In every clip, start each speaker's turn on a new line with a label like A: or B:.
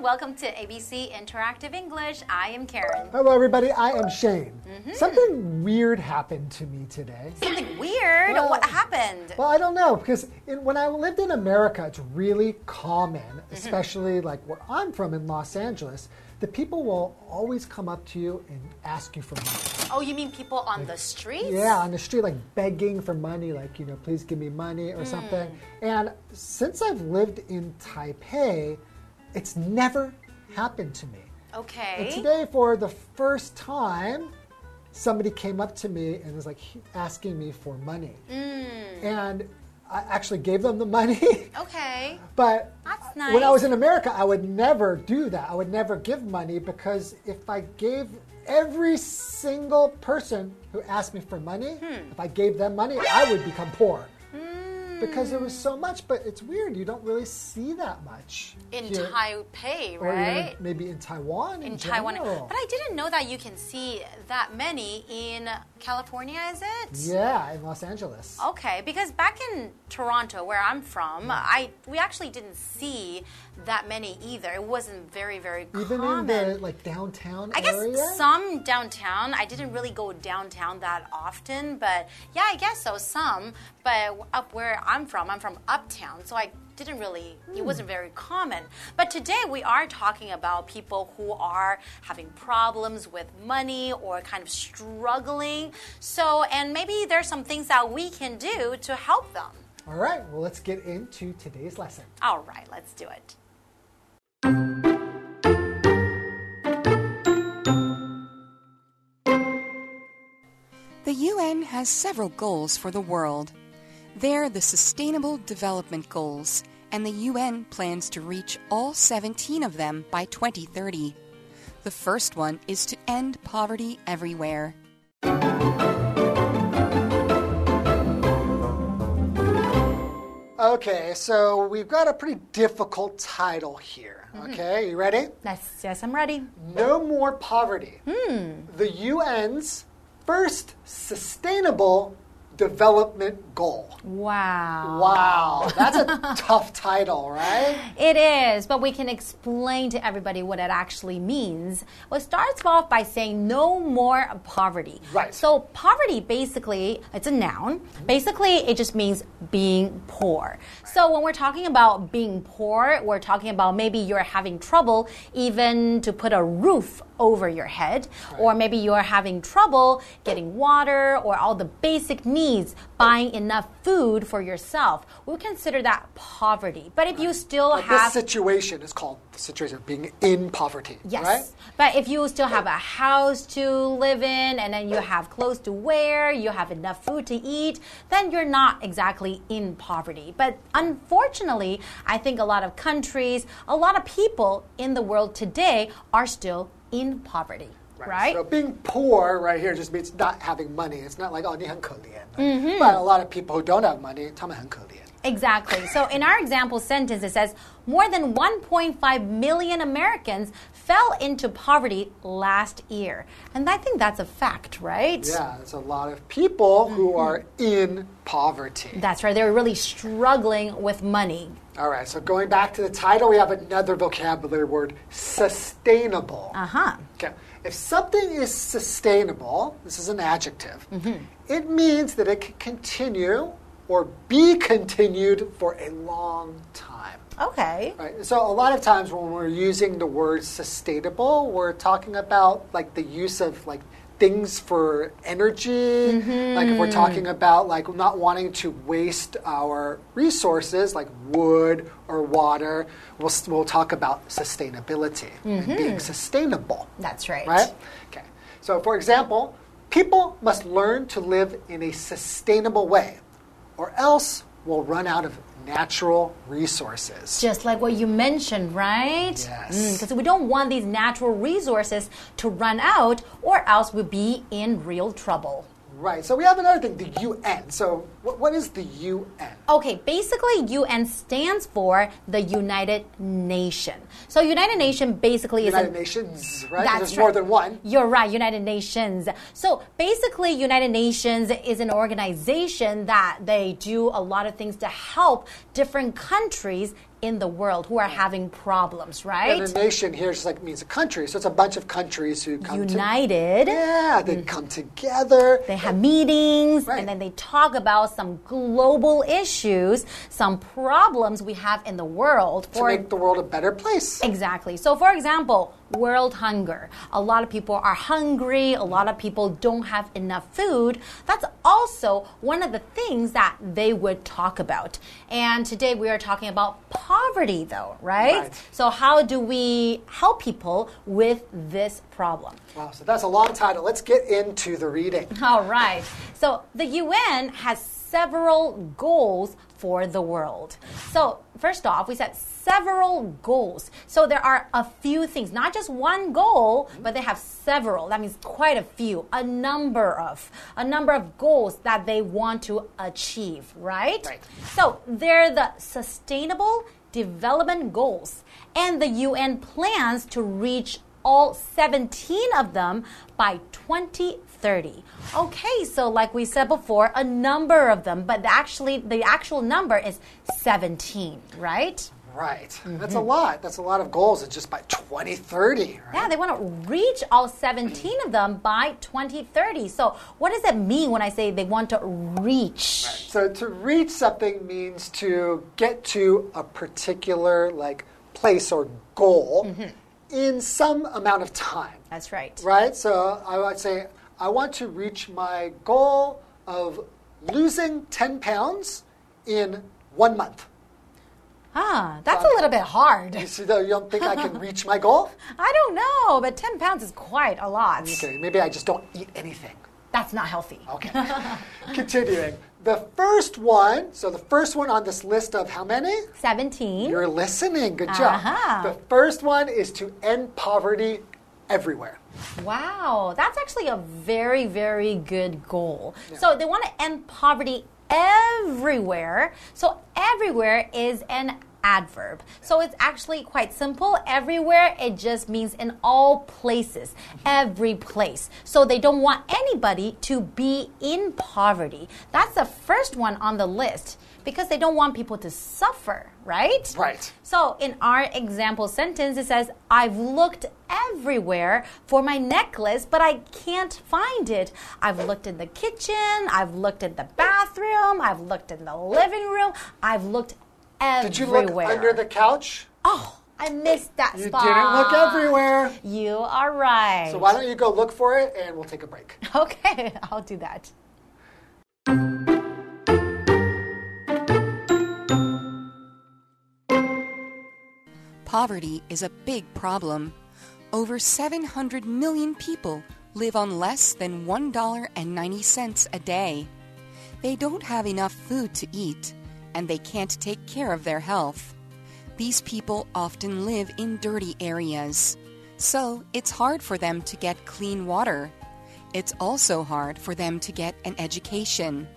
A: welcome to ABC Interactive English. I am Karen.
B: Hello, everybody. I am Shane. Mm-hmm. Something weird happened to me today.
A: Something weird?
B: Well-
A: what happened?
B: Well, I don't know because in, when I lived in America, it's really common, mm-hmm. especially like where I'm from in Los Angeles, that people will always come up to you and ask you for money.
A: oh, you mean people on the street?
B: Yeah, on the street, like begging for money, like, you know, please give me money or hmm. something. And since I've lived in Taipei, it's never happened to me. And
A: Okay.
B: today, for the first time, somebody came up to me and was like asking me for money. Mm. And I actually gave them the money.
A: Okay.
B: but
A: That's
B: when I was in America, I would never do that. I would never give money because if I gave every single person who asked me for money,
A: Hmm.
B: if I gave them money, I would become poor. Because it was hmm. so much, but it's weird. You don't really see that much
A: In
B: here.
A: Taipei, right?
B: maybe in Taiwan. In,
A: in Taiwan.
B: general.
A: But I didn't know that you can see that many in California, is it?
B: Yeah, in Los Angeles.
A: Okay, because back in Toronto, where I'm from, mm. I we actually didn't see that many either. It wasn't very, very
B: Even
A: common.
B: in the like downtown
A: I guess some downtown. I didn't really go downtown that often, but yeah, I guess so. Some, but up where I'm from, I'm from uptown, so I didn't really. It hmm. wasn't very common. But today we are talking about people who are having problems with money or kind of struggling. So, and maybe there's some things that we can do to help them.
B: All right, well, let's get into today's lesson.
A: All right, let's do it.
C: The UN has several goals for the world. They're the Sustainable Development Goals, and the UN plans to reach all 17 of them by 2030. The first one is to end poverty everywhere.
B: Okay, so we've got a pretty difficult title here. Mm-hmm. Okay, you ready?
A: Yes, yes, I'm ready.
B: No more poverty. Hmm. The UN's first sustainable development goal.
A: Wow.
B: Wow, that's a tough title, right?
A: It is, but we can explain to everybody what it actually means. Well, it starts off by saying no more poverty.
B: Right.
A: So poverty basically, it's a noun. Basically, it just means being poor. So when we're talking about being poor, we're talking about maybe you're having trouble even to put a roof over your head, or maybe you're having trouble getting water or all the basic needs, buying enough food for yourself. We consider that poverty. But if you still
B: But
A: have
B: this situation is called the situation of being in poverty,
A: Yes.
B: right?
A: But if you still have a house to live in and then you have clothes to wear, you have enough food to eat, then you're not exactly in poverty. But unfortunately, I think a lot of countries, a lot of people in the world today are still in poverty. Right?
B: So being poor right here just means not having money. It's not like, oh, 你很可怜.
A: Mm-hmm.
B: But a lot of people who don't have money, 他们很可怜.
A: Exactly. So in our example sentence, it says more than 1.5 million Americans fell into poverty last year. And I think that's a fact, right?
B: Yeah, there's a lot of people who
A: Mm-hmm.
B: are in poverty.
A: That's right. They're really struggling with money.
B: All right, so going back to the title, we have another vocabulary word sustainable.
A: Uh huh.
B: Okay. If something is sustainable, this is an adjective,
A: Mm-hmm.
B: it means that it can continue or be continued for a long time.
A: Okay.
B: Right. So a lot of times when we're using the word sustainable, we're talking about like the use of like things for energy. Mm-hmm. Like if we're talking about like not wanting to waste our resources like wood or water, we'll, we'll talk about sustainability and mm-hmm. being sustainable.
A: That's right.
B: Right? Okay. So for example, people must learn to live in a sustainable way or else we'll run out of natural resources.
A: Just like what you mentioned, right?
B: Yes.
A: Mm, because we don't want these natural resources to run out, or else we'll be in real trouble.
B: Right. So we have another thing, the UN. So what, what is the UN?
A: Okay, basically, UN stands for the United Nation. So, United Nation basically is
B: United Nations, right?
A: That's
B: There's
A: right.
B: more than one.
A: You're right, United Nations. So basically, United Nations is an organization that they do a lot of things to help different countries in the world who are having problems, right?
B: And a nation here just like means a country, so it's a bunch of countries who come to
A: United.
B: yeah, they mm. come together.
A: They have meetings
B: Right.
A: and then they talk about some global issues, some problems we have in the world.
B: to make the world a better place.
A: Exactly. So, for example, world hunger. A lot of people are hungry, a lot of people don't have enough food. That's also one of the things that they would talk about. And today we are talking about poverty, though, right?
B: Right.
A: So, how do we help people with this problem?
B: Wow, so that's a long title. Let's get into the reading.
A: All right. So the UN has several goals for the world. So, first off, we set several goals. So there are a few things, not just one goal, but they have several. That means quite a few, a number of, a number of goals that they want to achieve, right?
B: Right.
A: So, they're the sustainable development goals and the UN plans to reach all 17 of them by 2030. Okay, so like we said before, a number of them, but actually the actual number is 17, right?
B: Right.
A: Mm-hmm.
B: That's a lot. That's a lot of goals. It's just by 2030, right?
A: Yeah, they want to reach all 17 of them by 2030. So, what does it mean when I say they want to reach?
B: So to reach something means to get to a particular like place or goal
A: Mm-hmm.
B: in some amount of time.
A: That's right.
B: Right? So I would say I want to reach my goal of losing 10 pounds in 1 month.
A: Ah, that's a little bit hard.
B: You see though, you don't think I can reach my goal?
A: I don't know, but 10 pounds is quite a lot.
B: Okay, maybe I just don't eat anything.
A: That's not healthy.
B: Okay. Continuing. The first one, so the first one on this list of how many?
A: 17.
B: You're listening. Good job.
A: Uh-huh.
B: The first one is to end poverty everywhere.
A: Wow, that's actually a very, very good goal. So they want to end poverty everywhere. So everywhere is an adverb. So it's actually quite simple. Everywhere, it just means in all places, every place. So they don't want anybody to be in poverty. That's the first one on the list because they don't want people to suffer, right?
B: Right.
A: So, in our example sentence, it says, I've looked everywhere for my necklace, but I can't find it. I've looked in the kitchen, I've looked in the bathroom, I've looked in the living room, I've looked everywhere.
B: Did you look under the couch?
A: Oh, I missed that
B: You
A: spot.
B: didn't look everywhere.
A: You are right.
B: So why don't you go look for it and we'll take a break.
A: Okay, I'll do that.
C: Poverty is a big problem. Over 700 million people live on less than $1.90 a day. They don't have enough food to eat, and they can't take care of their health. These people often live in dirty areas, so it's hard for them to get clean water. It's also hard for them to get an education.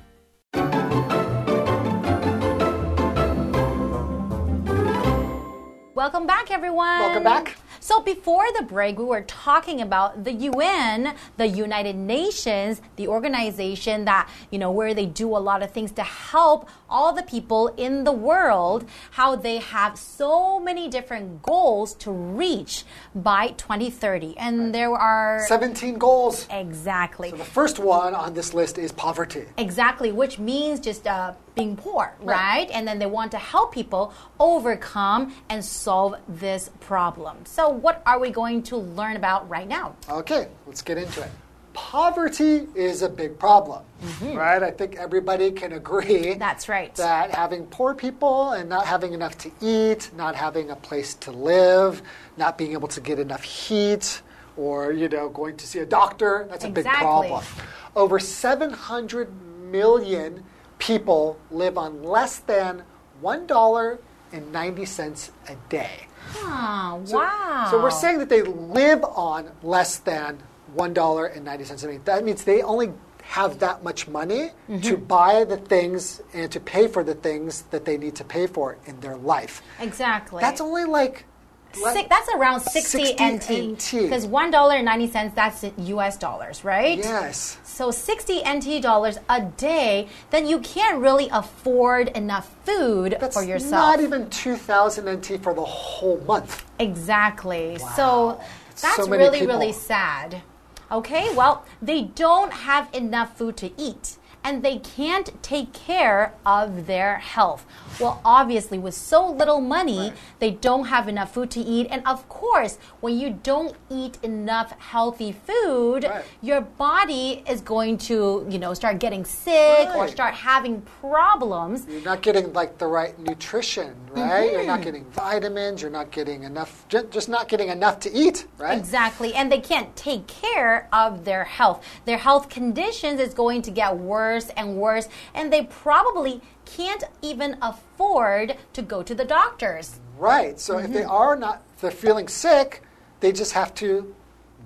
A: Welcome back, everyone.
B: Welcome back.
A: So, before the break, we were talking about the UN, the United Nations, the organization that, you know, where they do a lot of things to help all the people in the world, how they have so many different goals to reach by 2030. And there are.
B: 17 goals.
A: Exactly.
B: So, the first one on this list is poverty.
A: Exactly, which means just uh, being poor, right. And then they want to help people overcome and solve this problem. So, what are we going to learn about right now?
B: Okay, let's get into it. Poverty is a big problem, mm-hmm. right? I think everybody can agree.
A: That's right.
B: that having poor people and not having enough to eat, not having a place to live, not being able to get enough heat, or you know, going to see a doctor, that's a big
A: Exactly.
B: problem. Over 700 million people live on less than $1.90 a day.
A: Oh,
B: So-
A: wow.
B: So we're saying that they live on less than one dollar and ninety cents a day. That means they only have that much money
A: Mm-hmm.
B: to buy the things and to pay for the things that they need to pay for in their life.
A: Exactly.
B: That's only like
A: Six, that's around 60,
B: 60
A: NT. Because $1.90, that's US dollars, right?
B: Yes.
A: So 60 NT dollars a day, then you can't really afford enough food
B: That's
A: for yourself.
B: not even 2,000 NT for the whole month.
A: Exactly. So that's
B: So
A: really,
B: people.
A: really sad. Okay, well, they don't have enough food to eat and they can't take care of their health. Well, obviously, with so little money,
B: Right.
A: they don't have enough food to eat. And of course, when you don't eat enough healthy food,
B: Right.
A: your body is going to, you know, start getting sick or start having problems.
B: You're not getting like the right nutrition, right? You're
A: Mm-hmm.
B: not getting vitamins. You're not getting enough. Just not getting enough to eat, right?
A: Exactly, and they can't take care of their health. Their health conditions is going to get worse and worse, and they probably can't even afford to go to the doctors.
B: Right. So if
A: Mm-hmm.
B: they are not, if they're feeling sick, they just have to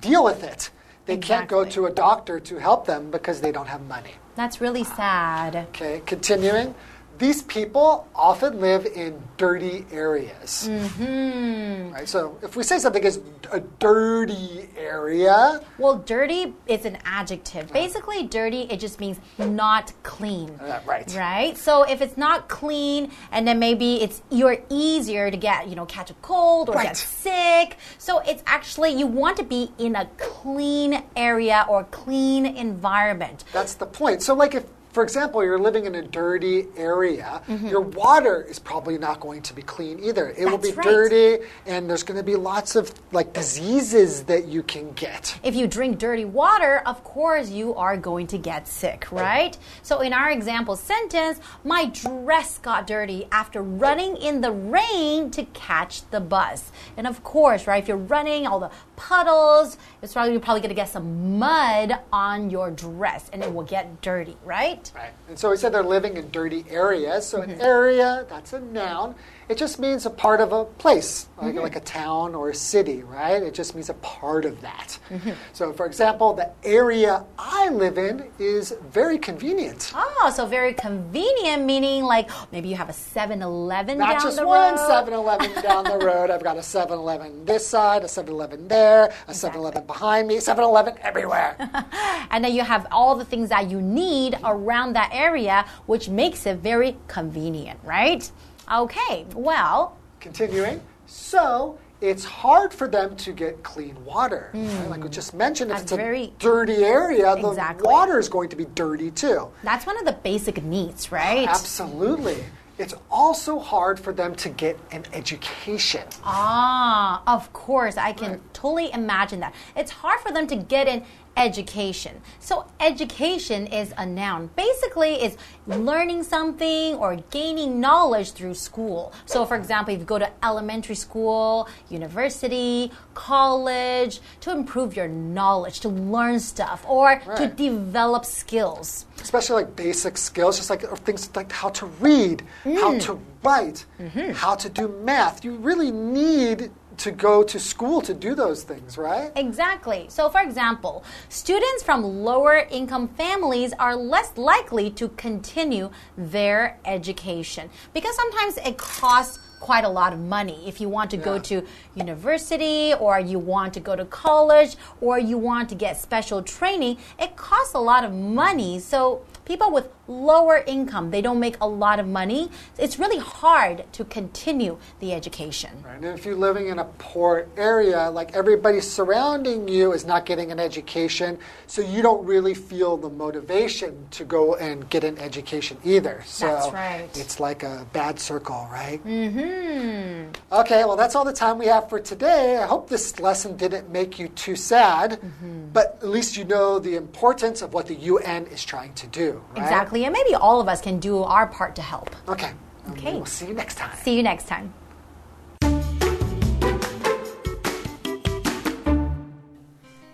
B: deal with it. They can't go to a doctor to help them because they don't have money.
A: That's really sad.
B: Okay, continuing. These people often live in dirty areas.
A: Hmm.
B: Right, so if we say something is a dirty area,
A: Well, dirty is an adjective. Basically, dirty it just means not clean.
B: Uh, right.
A: Right? So if it's not clean and then maybe it's you're easier to get, you know, catch a cold or
B: Right.
A: get sick. So it's actually you want to be in a clean area or clean environment.
B: that's the point. So, like if, for example, you're living in a dirty area, your water is probably not going to be clean either. It will be
A: Mm-hmm. Right.
B: dirty, and there's going to be lots of like diseases that you can get.
A: If you drink dirty water, of course you are going to get sick, right? So in our example sentence, my dress got dirty after running in the rain to catch the bus. And of course, right, if you're running, all the puddles, it's probably you're probably going to get some mud on your dress and it will get dirty, right?
B: Right. And so we said they're living in dirty areas. So
A: Mm-hmm.
B: an area, that's a noun. It just means a part of a place, like,
A: Mm-hmm.
B: like a town or a city, right? It just means a part of that.
A: Mm-hmm.
B: So, for example, the area I live in is very convenient.
A: Oh, so very convenient, meaning like maybe you have a 7 Eleven
B: Not just one
A: road.
B: 7 Eleven down the road. I've got a 7 Eleven this side, a 7 Eleven there, a 7 Eleven behind me, 7 Eleven everywhere.
A: and then you have all the things that you need around that area, which makes it very convenient, right? Okay, well,
B: Continuing. So, it's hard for them to get clean water. right? Like we just mentioned, if it's a
A: Hmm. very-
B: dirty area, the
A: Exactly.
B: water is going to be dirty too.
A: that's one of the basic needs, right?
B: Absolutely. It's also hard for them to get an education.
A: Ah, of course, I can totally imagine that. It's hard for them to get an education. So, education is a noun. Basically, it's learning something or gaining knowledge through school. So, for example, if you go to elementary school, university, college, to improve your knowledge, to learn stuff, or to develop skills.
B: especially like basic skills, just like things like how to read,
A: Mm.
B: how to write,
A: Mm-hmm.
B: how to do math. You really need to go to school to do those things, right?
A: Exactly. So, for example, students from lower income families are less likely to continue their education because sometimes it costs quite a lot of money if you want to go to university or you want to go to college or you want to get special training it costs a lot of money so people with lower income they don't make a lot of money it's really hard to continue the education
B: Right. And if you're living in a poor area, like everybody surrounding you is not getting an education, so you don't really feel the motivation to go and get an education either. So
A: That's right.
B: it's like a bad circle, right? Mm-hmm. Okay, well, that's all the time we have for today. I hope this lesson didn't make you too sad,
A: Mm-hmm.
B: but at least you know the importance of what the UN is trying to do. Right?
A: exactly and maybe all of us can do our part to help
B: Okay.
A: Okay.
B: We'll see you next time.
A: See you next time.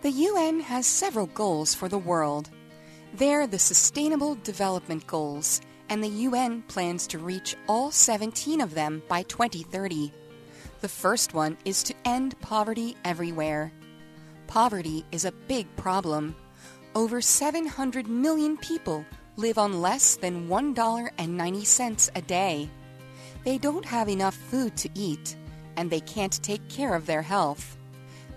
C: The UN has several goals for the world. They're the Sustainable Development Goals, and the UN plans to reach all 17 of them by 2030. The first one is to end poverty everywhere. Poverty is a big problem. Over 700 million people live on less than $1.90 a day. They don't have enough food to eat, and they can't take care of their health.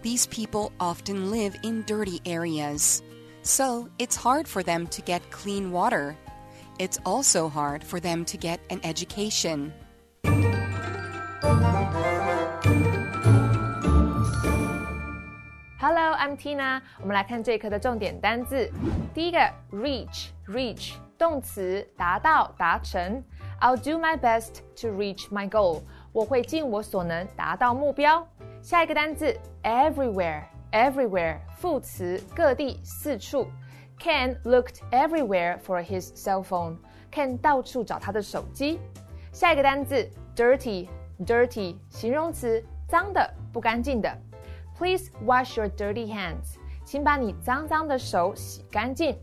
C: These people often live in dirty areas, so it's hard for them to get clean water. It's also hard for them to get an education.
D: Hello, I'm Tina。我们来看这一课的重点单字。第一个 Reach 动词，达到、达成。I'll do my best to reach my goal。我会尽我所能达到目标。下一个单字，everywhere，everywhere，副词，各地、四处。Ken looked everywhere for his cell phone。Ken 到处找他的手机。下一个单字，dirty，dirty，形容词，脏的、不干净的。Please wash your dirty hands。请把你脏脏的手洗干净。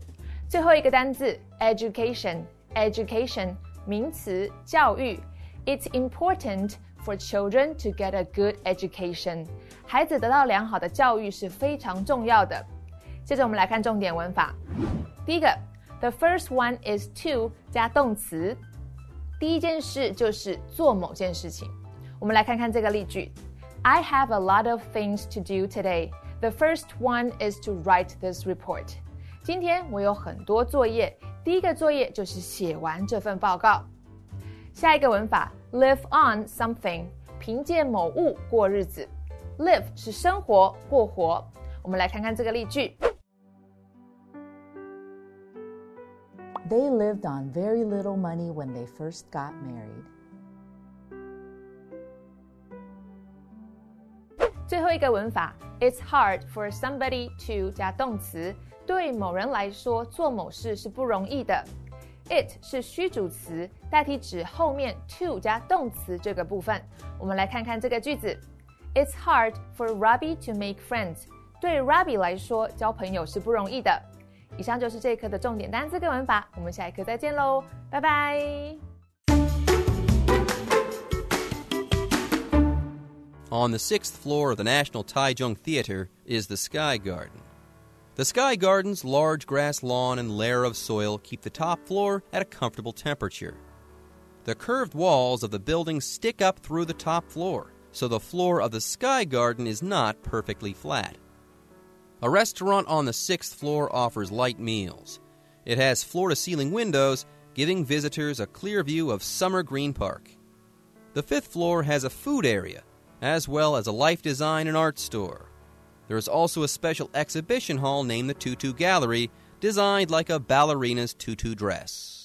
D: 最后一个单词，education，education，名词，教育。It's important for children to get a good education。孩子得到良好的教育是非常重要的。接着我们来看重点文法。第一个，the first one is to 加动词。第一件事就是做某件事情。我们来看看这个例句。I have a lot of things to do today. The first one is to write this report. 今天我有很多作业，第一个作业就是写完这份报告。下一个文法，live on something，凭借某物过日子。live 是生活、过活。我们来看看这个例句。
E: They lived on very little money when they first got married.
D: 最后一个文法，It's hard for somebody to 加动词，对某人来说做某事是不容易的。It 是虚主词，代替指后面 to 加动词这个部分。我们来看看这个句子：It's hard for Robbie to make friends。对 Robbie 来说，交朋友是不容易的。以上就是这一课的重点单词跟文法，我们下一课再见喽，拜拜。
F: On the sixth floor of the National Taichung Theater is the Sky Garden. The Sky Garden's large grass lawn and layer of soil keep the top floor at a comfortable temperature. The curved walls of the building stick up through the top floor, so the floor of the Sky Garden is not perfectly flat. A restaurant on the sixth floor offers light meals. It has floor to ceiling windows, giving visitors a clear view of Summer Green Park. The fifth floor has a food area as well as a life design and art store. There is also a special exhibition hall named the Tutu Gallery, designed like a ballerina's tutu dress.